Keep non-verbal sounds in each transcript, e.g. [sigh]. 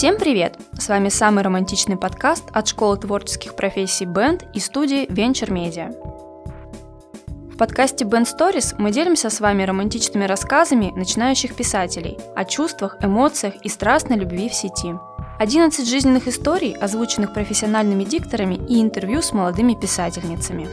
Всем привет! С вами самый романтичный подкаст от школы творческих профессий Band и студии Venture Media. В подкасте Band Stories мы делимся с вами романтичными рассказами начинающих писателей о чувствах, эмоциях и страстной любви в сети. 11 жизненных историй, озвученных профессиональными дикторами и интервью с молодыми писательницами.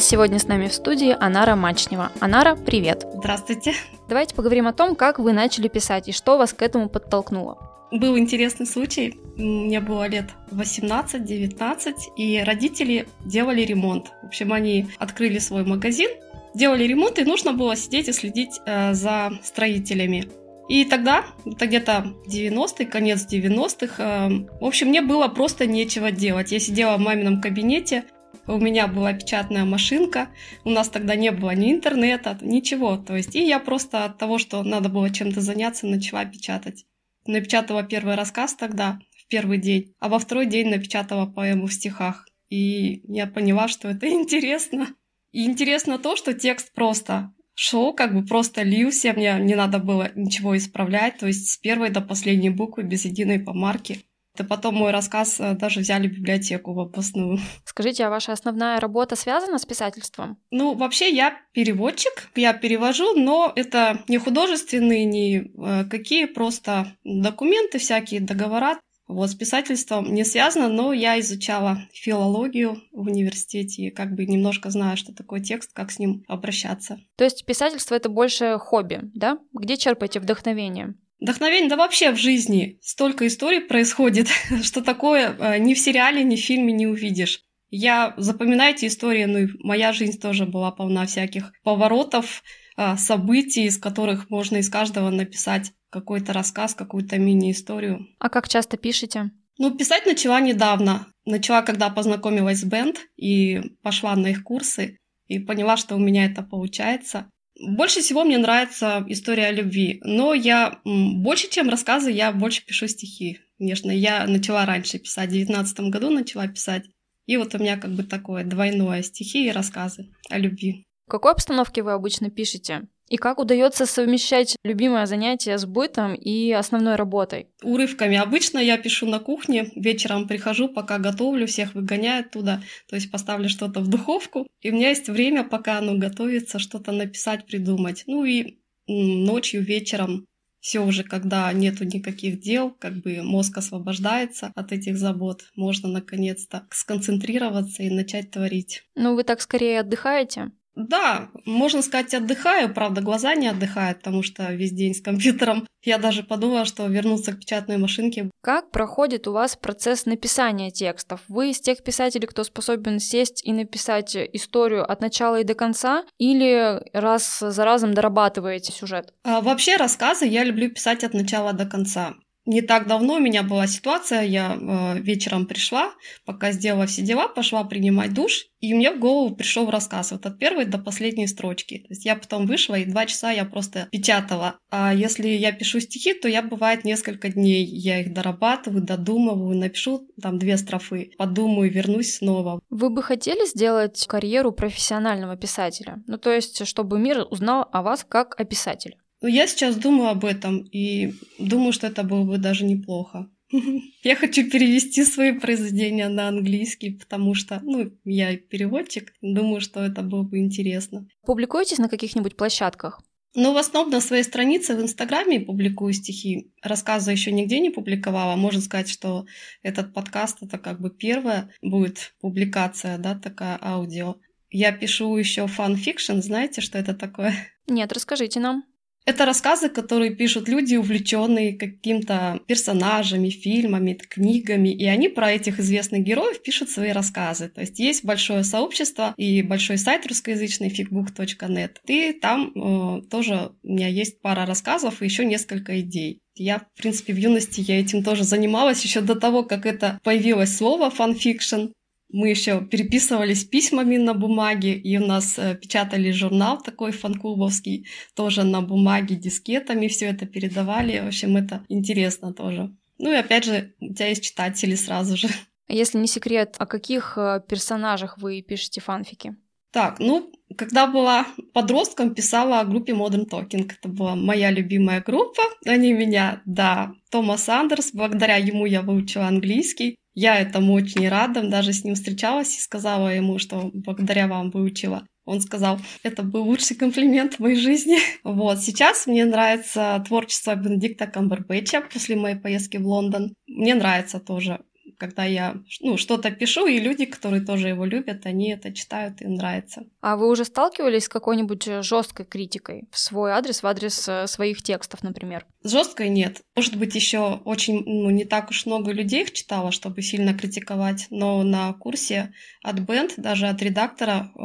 Сегодня с нами в студии Анара Мачнева. Анара, привет! Здравствуйте! Давайте поговорим о том, как вы начали писать и что вас к этому подтолкнуло. Был интересный случай. Мне было лет 18-19, и родители делали ремонт. В общем, они открыли свой магазин, делали ремонт, и нужно было сидеть и следить э, за строителями. И тогда, это где-то 90-й, конец 90-х, э, в общем, мне было просто нечего делать. Я сидела в мамином кабинете, у меня была печатная машинка, у нас тогда не было ни интернета, ничего. То есть, и я просто от того, что надо было чем-то заняться, начала печатать. Напечатала первый рассказ тогда, в первый день, а во второй день напечатала поэму в стихах. И я поняла, что это [laughs] интересно. И интересно то, что текст просто шел, как бы просто лился, мне не надо было ничего исправлять, то есть с первой до последней буквы без единой помарки. И потом мой рассказ э, даже взяли в библиотеку в областную. [laughs] Скажите, а ваша основная работа связана с писательством? Ну, вообще я переводчик, я перевожу, но это не художественные, не э, какие, просто документы всякие, договора. Вот, с писательством не связано, но я изучала филологию в университете и как бы немножко знаю, что такое текст, как с ним обращаться. То есть писательство — это больше хобби, да? Где черпаете вдохновение? Вдохновение, да вообще в жизни столько историй происходит, [laughs] что такое э, ни в сериале, ни в фильме не увидишь. Я запоминаю эти истории, ну и моя жизнь тоже была полна всяких поворотов, э, событий, из которых можно из каждого написать какой-то рассказ, какую-то мини-историю. А как часто пишете? Ну, писать начала недавно. Начала, когда познакомилась с бенд и пошла на их курсы и поняла, что у меня это получается. Больше всего мне нравится история о любви, но я больше, чем рассказы, я больше пишу стихи. Конечно, я начала раньше писать, в 2019 году начала писать. И вот у меня как бы такое двойное стихи и рассказы о любви. В какой обстановке вы обычно пишете? И как удается совмещать любимое занятие с бытом и основной работой? Урывками. Обычно я пишу на кухне, вечером прихожу, пока готовлю, всех выгоняю оттуда, то есть поставлю что-то в духовку, и у меня есть время, пока оно готовится, что-то написать, придумать. Ну и ночью, вечером все уже, когда нету никаких дел, как бы мозг освобождается от этих забот, можно наконец-то сконцентрироваться и начать творить. Ну, вы так скорее отдыхаете? Да, можно сказать, отдыхаю, правда, глаза не отдыхают, потому что весь день с компьютером. Я даже подумала, что вернуться к печатной машинке. Как проходит у вас процесс написания текстов? Вы из тех писателей, кто способен сесть и написать историю от начала и до конца, или раз за разом дорабатываете сюжет? А, вообще рассказы я люблю писать от начала до конца не так давно у меня была ситуация, я э, вечером пришла, пока сделала все дела, пошла принимать душ, и мне в голову пришел рассказ вот от первой до последней строчки. То есть я потом вышла, и два часа я просто печатала. А если я пишу стихи, то я бывает несколько дней, я их дорабатываю, додумываю, напишу там две строфы, подумаю, вернусь снова. Вы бы хотели сделать карьеру профессионального писателя? Ну то есть, чтобы мир узнал о вас как о писателе? Ну, я сейчас думаю об этом и думаю, что это было бы даже неплохо. [laughs] Я хочу перевести свои произведения на английский, потому что, ну, я переводчик, думаю, что это было бы интересно. Публикуетесь на каких-нибудь площадках? Ну, в основном на своей странице в Инстаграме публикую стихи. Рассказы еще нигде не публиковала. Можно сказать, что этот подкаст это как бы первая будет публикация, да, такая аудио. Я пишу еще фан-фикшн. Знаете, что это такое? Нет, расскажите нам. Это рассказы, которые пишут люди, увлеченные каким-то персонажами, фильмами, книгами, и они про этих известных героев пишут свои рассказы. То есть есть большое сообщество и большой сайт русскоязычный ficbook.net. И там э, тоже у меня есть пара рассказов и еще несколько идей. Я, в принципе, в юности я этим тоже занималась еще до того, как это появилось слово фанфикшн. Мы еще переписывались письмами на бумаге, и у нас э, печатали журнал такой фанклубовский, тоже на бумаге, дискетами все это передавали. В общем, это интересно тоже. Ну и опять же, у тебя есть читатели сразу же. А если не секрет, о каких э, персонажах вы пишете фанфики? Так, ну, Когда была подростком, писала о группе Modern Talking. Это была моя любимая группа. Они меня, да, Томас Андерс. Благодаря ему я выучила английский. Я этому очень рада, даже с ним встречалась и сказала ему, что благодаря вам выучила. Он сказал, это был лучший комплимент в моей жизни. [laughs] Вот, сейчас мне нравится творчество Бенедикта Камбербэтча после моей поездки в Лондон. Мне нравится тоже когда я ну, что-то пишу, и люди, которые тоже его любят, они это читают, им нравится. А вы уже сталкивались с какой-нибудь э, жесткой критикой в свой адрес, в адрес э, своих текстов, например? Жесткой нет. Может быть, еще очень ну, не так уж много людей их читала, чтобы сильно критиковать, но на курсе от Бенд, даже от редактора, э,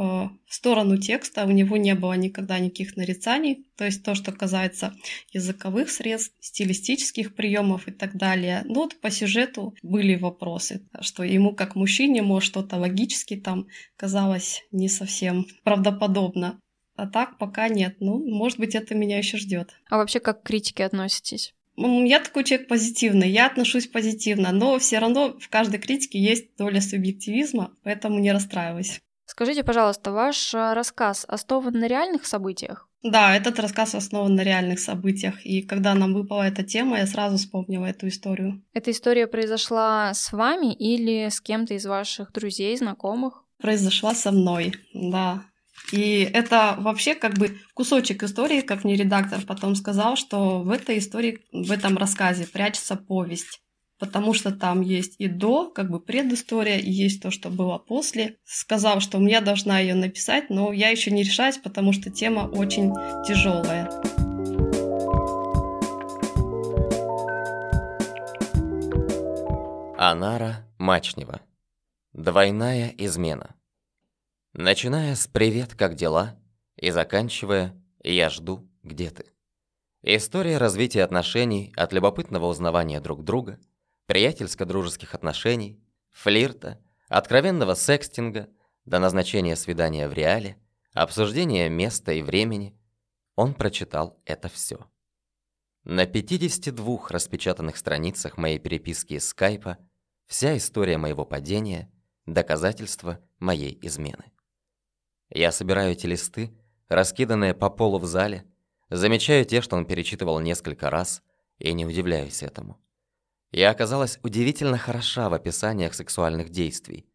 в сторону текста у него не было никогда никаких нарицаний. То есть то, что касается языковых средств, стилистических приемов и так далее. Ну вот по сюжету были вопросы, что ему как мужчине, может, что-то логически там казалось не совсем правдоподобно. А так пока нет. Ну, может быть, это меня еще ждет. А вообще как к критике относитесь? Я такой человек позитивный, я отношусь позитивно, но все равно в каждой критике есть доля субъективизма, поэтому не расстраивайся. Скажите, пожалуйста, ваш э, рассказ основан на реальных событиях? Да, этот рассказ основан на реальных событиях, и когда нам выпала эта тема, я сразу вспомнила эту историю. Эта история произошла с вами или с кем-то из ваших друзей, знакомых? Произошла со мной, да. И это вообще как бы кусочек истории, как мне редактор потом сказал, что в этой истории, в этом рассказе прячется повесть. Потому что там есть и до, как бы предыстория, и есть то, что было после. Сказал, что я должна ее написать, но я еще не решаюсь, потому что тема очень тяжелая. Анара Мачнева. Двойная измена. Начиная с «Привет, как дела?» и заканчивая «Я жду, где ты?». История развития отношений от любопытного узнавания друг друга, приятельско-дружеских отношений, флирта, откровенного секстинга до назначения свидания в реале, обсуждения места и времени. Он прочитал это все. На 52 распечатанных страницах моей переписки из скайпа вся история моего падения, доказательства моей измены. Я собираю эти листы, раскиданные по полу в зале, замечаю те, что он перечитывал несколько раз, и не удивляюсь этому. Я оказалась удивительно хороша в описаниях сексуальных действий.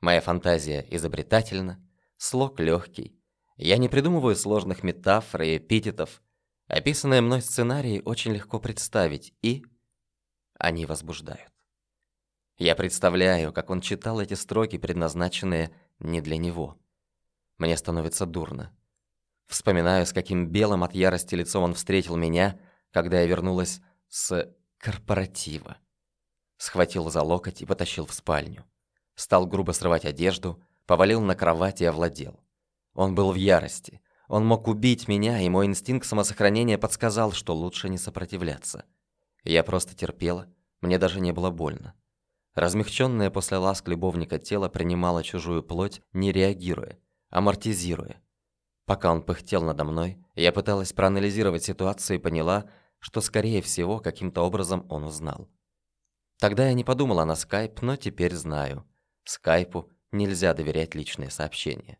Моя фантазия изобретательна, слог легкий. Я не придумываю сложных метафор и эпитетов. Описанные мной сценарии очень легко представить, и они возбуждают. Я представляю, как он читал эти строки, предназначенные не для него. Мне становится дурно. Вспоминаю, с каким белым от ярости лицом он встретил меня, когда я вернулась с корпоратива. Схватил за локоть и потащил в спальню. Стал грубо срывать одежду, повалил на кровать и овладел. Он был в ярости. Он мог убить меня, и мой инстинкт самосохранения подсказал, что лучше не сопротивляться. Я просто терпела, мне даже не было больно. Размягченное после ласк любовника тело принимало чужую плоть, не реагируя амортизируя. Пока он пыхтел надо мной, я пыталась проанализировать ситуацию и поняла, что, скорее всего, каким-то образом он узнал. Тогда я не подумала на скайп, но теперь знаю. Скайпу нельзя доверять личные сообщения.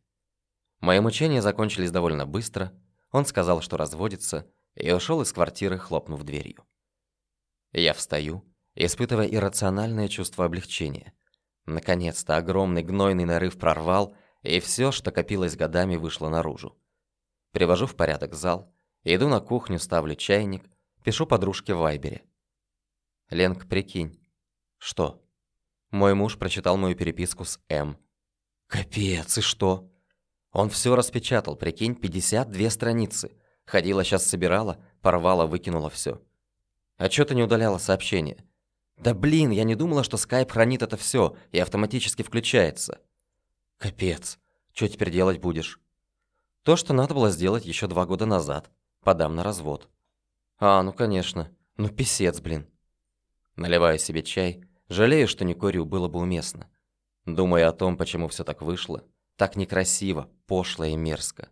Мои мучения закончились довольно быстро. Он сказал, что разводится, и ушел из квартиры, хлопнув дверью. Я встаю, испытывая иррациональное чувство облегчения. Наконец-то огромный гнойный нарыв прорвал, и все, что копилось годами, вышло наружу. Привожу в порядок зал, иду на кухню, ставлю чайник, пишу подружке в Вайбере. «Ленк, прикинь». «Что?» Мой муж прочитал мою переписку с М. «Капец, и что?» Он все распечатал, прикинь, 52 страницы. Ходила, сейчас собирала, порвала, выкинула все. А чё ты не удаляла сообщение? Да блин, я не думала, что скайп хранит это все и автоматически включается. Капец. Что теперь делать будешь? То, что надо было сделать еще два года назад. Подам на развод. А, ну конечно. Ну писец, блин. Наливаю себе чай. Жалею, что не курю, было бы уместно. Думаю о том, почему все так вышло. Так некрасиво, пошло и мерзко.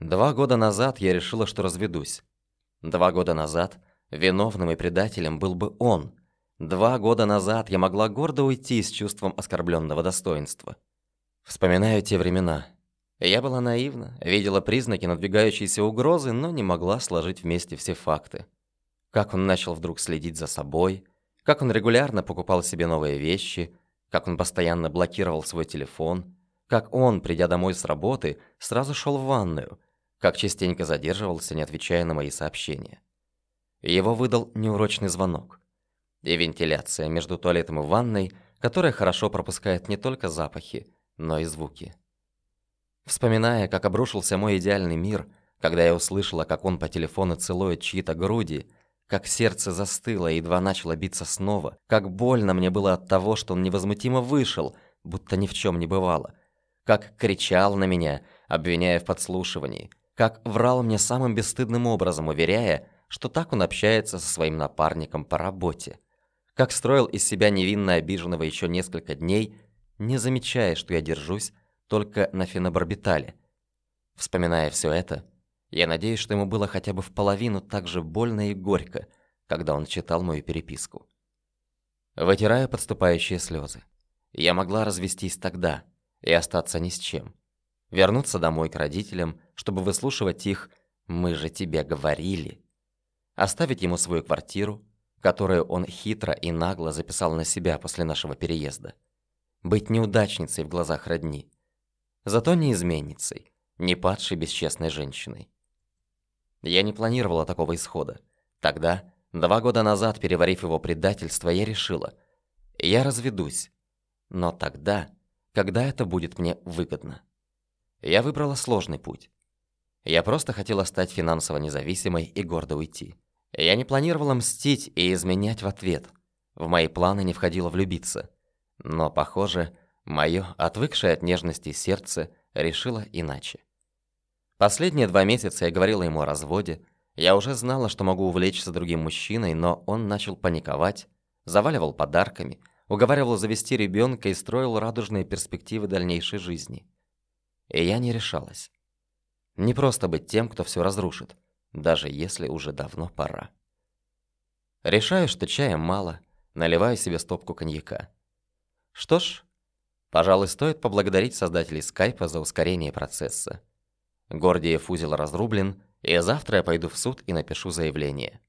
Два года назад я решила, что разведусь. Два года назад виновным и предателем был бы он. Два года назад я могла гордо уйти с чувством оскорбленного достоинства. Вспоминаю те времена. Я была наивна, видела признаки надвигающейся угрозы, но не могла сложить вместе все факты. Как он начал вдруг следить за собой, как он регулярно покупал себе новые вещи, как он постоянно блокировал свой телефон, как он, придя домой с работы, сразу шел в ванную, как частенько задерживался, не отвечая на мои сообщения. Его выдал неурочный звонок. И вентиляция между туалетом и ванной, которая хорошо пропускает не только запахи, но и звуки. Вспоминая, как обрушился мой идеальный мир, когда я услышала, как он по телефону целует чьи-то груди, как сердце застыло и едва начало биться снова, как больно мне было от того, что он невозмутимо вышел, будто ни в чем не бывало, как кричал на меня, обвиняя в подслушивании, как врал мне самым бесстыдным образом, уверяя, что так он общается со своим напарником по работе, как строил из себя невинно обиженного еще несколько дней, не замечая, что я держусь только на фенобарбитале. Вспоминая все это, я надеюсь, что ему было хотя бы в половину так же больно и горько, когда он читал мою переписку. Вытираю подступающие слезы. Я могла развестись тогда и остаться ни с чем. Вернуться домой к родителям, чтобы выслушивать их «мы же тебе говорили». Оставить ему свою квартиру, которую он хитро и нагло записал на себя после нашего переезда. Быть неудачницей в глазах родни. Зато не изменницей, не падшей бесчестной женщиной. Я не планировала такого исхода. Тогда, два года назад, переварив его предательство, я решила, я разведусь. Но тогда, когда это будет мне выгодно. Я выбрала сложный путь. Я просто хотела стать финансово независимой и гордо уйти. Я не планировала мстить и изменять в ответ. В мои планы не входило влюбиться. Но, похоже, мое отвыкшее от нежности сердце решило иначе. Последние два месяца я говорила ему о разводе. Я уже знала, что могу увлечься другим мужчиной, но он начал паниковать, заваливал подарками, уговаривал завести ребенка и строил радужные перспективы дальнейшей жизни. И я не решалась. Не просто быть тем, кто все разрушит, даже если уже давно пора. Решаю, что чая мало, наливаю себе стопку коньяка. Что ж, пожалуй, стоит поблагодарить создателей скайпа за ускорение процесса. Гордиев узел разрублен, и завтра я пойду в суд и напишу заявление.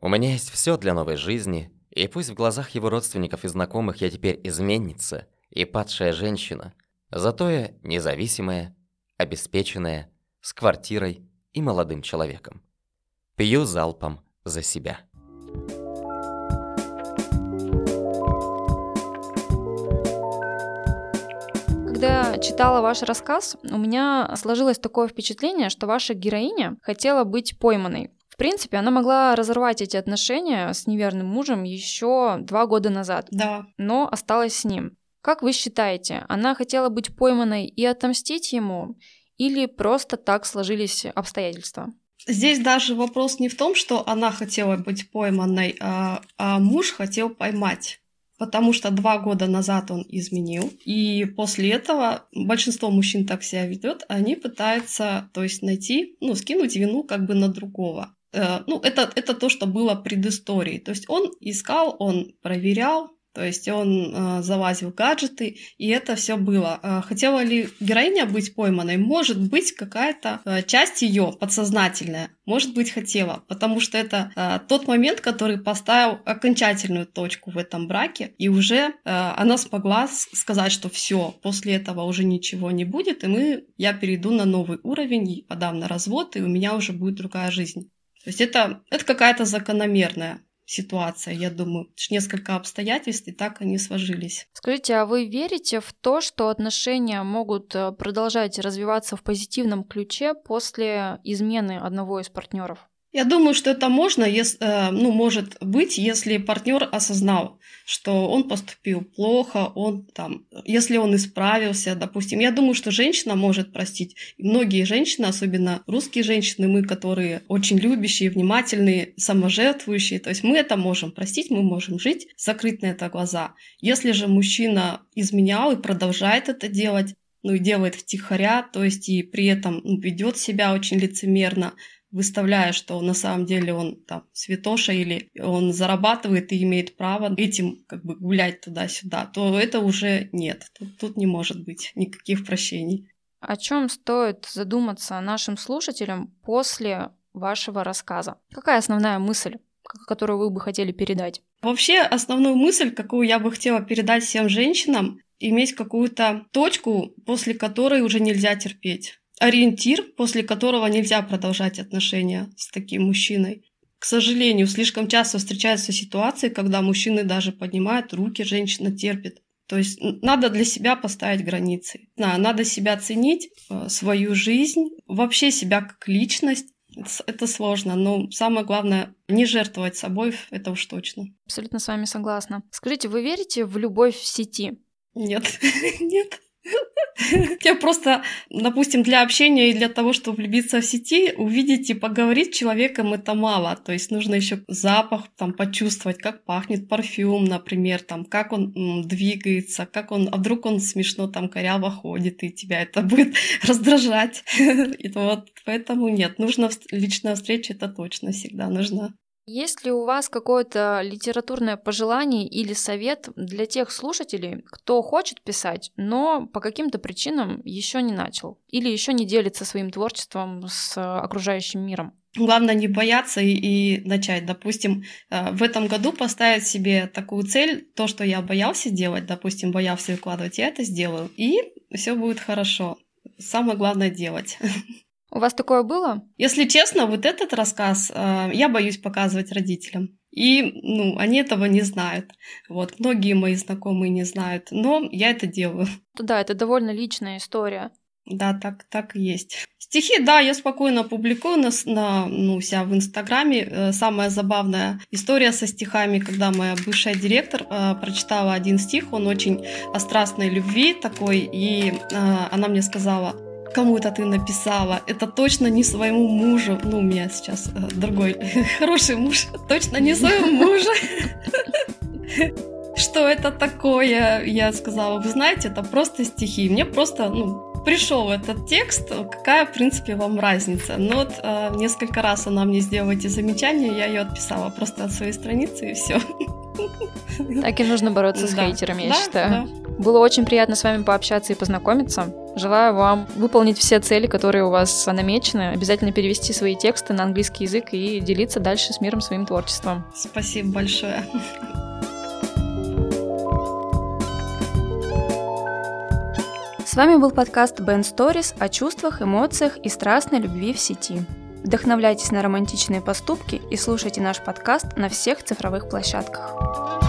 У меня есть все для новой жизни, и пусть в глазах его родственников и знакомых я теперь изменница и падшая женщина, зато я независимая, обеспеченная, с квартирой и молодым человеком. Пью залпом за себя. Когда читала ваш рассказ, у меня сложилось такое впечатление, что ваша героиня хотела быть пойманной. В принципе, она могла разорвать эти отношения с неверным мужем еще два года назад. Да. Но осталась с ним. Как вы считаете, она хотела быть пойманной и отомстить ему, или просто так сложились обстоятельства? Здесь даже вопрос не в том, что она хотела быть пойманной, а, а муж хотел поймать потому что два года назад он изменил, и после этого большинство мужчин так себя ведет, они пытаются, то есть найти, ну, скинуть вину как бы на другого. Э, ну, это, это то, что было предысторией. То есть он искал, он проверял, то есть он э, залазил в гаджеты, и это все было. Э, хотела ли героиня быть пойманной? Может быть, какая-то э, часть ее подсознательная, может быть, хотела, потому что это э, тот момент, который поставил окончательную точку в этом браке, и уже э, она смогла сказать, что все, после этого уже ничего не будет, и мы, я перейду на новый уровень, подам на развод, и у меня уже будет другая жизнь. То есть это, это какая-то закономерная ситуация, я думаю. Несколько обстоятельств, и так они сложились. Скажите, а вы верите в то, что отношения могут э, продолжать развиваться в позитивном ключе после измены одного из партнеров? Я думаю, что это можно, если, э, ну, может быть, если партнер осознал, что он поступил плохо, он там, если он исправился, допустим. Я думаю, что женщина может простить. Многие женщины, особенно русские женщины, мы, которые очень любящие, внимательные, саможертвующие, то есть мы это можем простить, мы можем жить, закрыть на это глаза. Если же мужчина изменял и продолжает это делать, ну и делает втихаря, то есть и при этом ведет себя очень лицемерно, выставляя, что на самом деле он там святоша или он зарабатывает и имеет право этим как бы гулять туда-сюда, то это уже нет. Тут, тут не может быть никаких прощений. О чем стоит задуматься нашим слушателям после вашего рассказа? Какая основная мысль, которую вы бы хотели передать? Вообще, основную мысль, какую я бы хотела передать всем женщинам, иметь какую-то точку, после которой уже нельзя терпеть. Ориентир, после которого нельзя продолжать отношения с таким мужчиной. К сожалению, слишком часто встречаются ситуации, когда мужчины даже поднимают руки, женщина терпит. То есть надо для себя поставить границы. Да, надо себя ценить, э, свою жизнь, вообще себя как личность. Это сложно, но самое главное не жертвовать собой, это уж точно. Абсолютно с вами согласна. Скажите, вы верите в любовь в сети? Нет, [laughs] нет. Я просто, допустим, для общения и для того, чтобы влюбиться в сети, увидеть и поговорить с человеком это мало. То есть нужно еще запах там почувствовать, как пахнет парфюм, например, там, как он двигается, как он, а вдруг он смешно там коряво ходит, и тебя это будет [laughs] раздражать. [laughs] И вот поэтому нет, нужно личная встреча, это точно всегда нужна. Есть ли у вас какое-то литературное пожелание или совет для тех слушателей, кто хочет писать, но по каким-то причинам еще не начал или еще не делится своим творчеством с окружающим миром? Главное не бояться и, и начать. Допустим, э, в этом году поставить себе такую цель, то, что я боялся делать, допустим, боялся выкладывать, я это сделаю, и все будет хорошо. Самое главное делать. [laughs] У вас такое было? Если честно, вот этот рассказ э, я боюсь показывать родителям. И, ну, они этого не знают. Вот, многие мои знакомые не знают, но я это делаю. Да, это довольно личная история. Да, так, так и есть. Стихи, да, я спокойно публикую на, на ну, себя в Инстаграме. Э, самая забавная история со стихами, когда моя бывшая директор э, прочитала один стих, он очень о страстной любви такой, и э, она мне сказала, кому это ты написала, это точно не своему мужу. Ну, у меня сейчас э, другой [laughs] хороший муж, точно не своему мужу. [laughs] Что это такое? Я сказала, вы знаете, это просто стихи. Мне просто, ну, пришел этот текст, какая, в принципе, вам разница? Но вот э, несколько раз она мне сделала эти замечания, я ее отписала просто от своей страницы и все. Так и нужно бороться с да. хейтерами, я да, считаю. Да. Было очень приятно с вами пообщаться и познакомиться. Желаю вам выполнить все цели, которые у вас намечены, обязательно перевести свои тексты на английский язык и делиться дальше с миром своим творчеством. Спасибо большое. С вами был подкаст Ben Stories о чувствах, эмоциях и страстной любви в сети. Вдохновляйтесь на романтичные поступки и слушайте наш подкаст на всех цифровых площадках.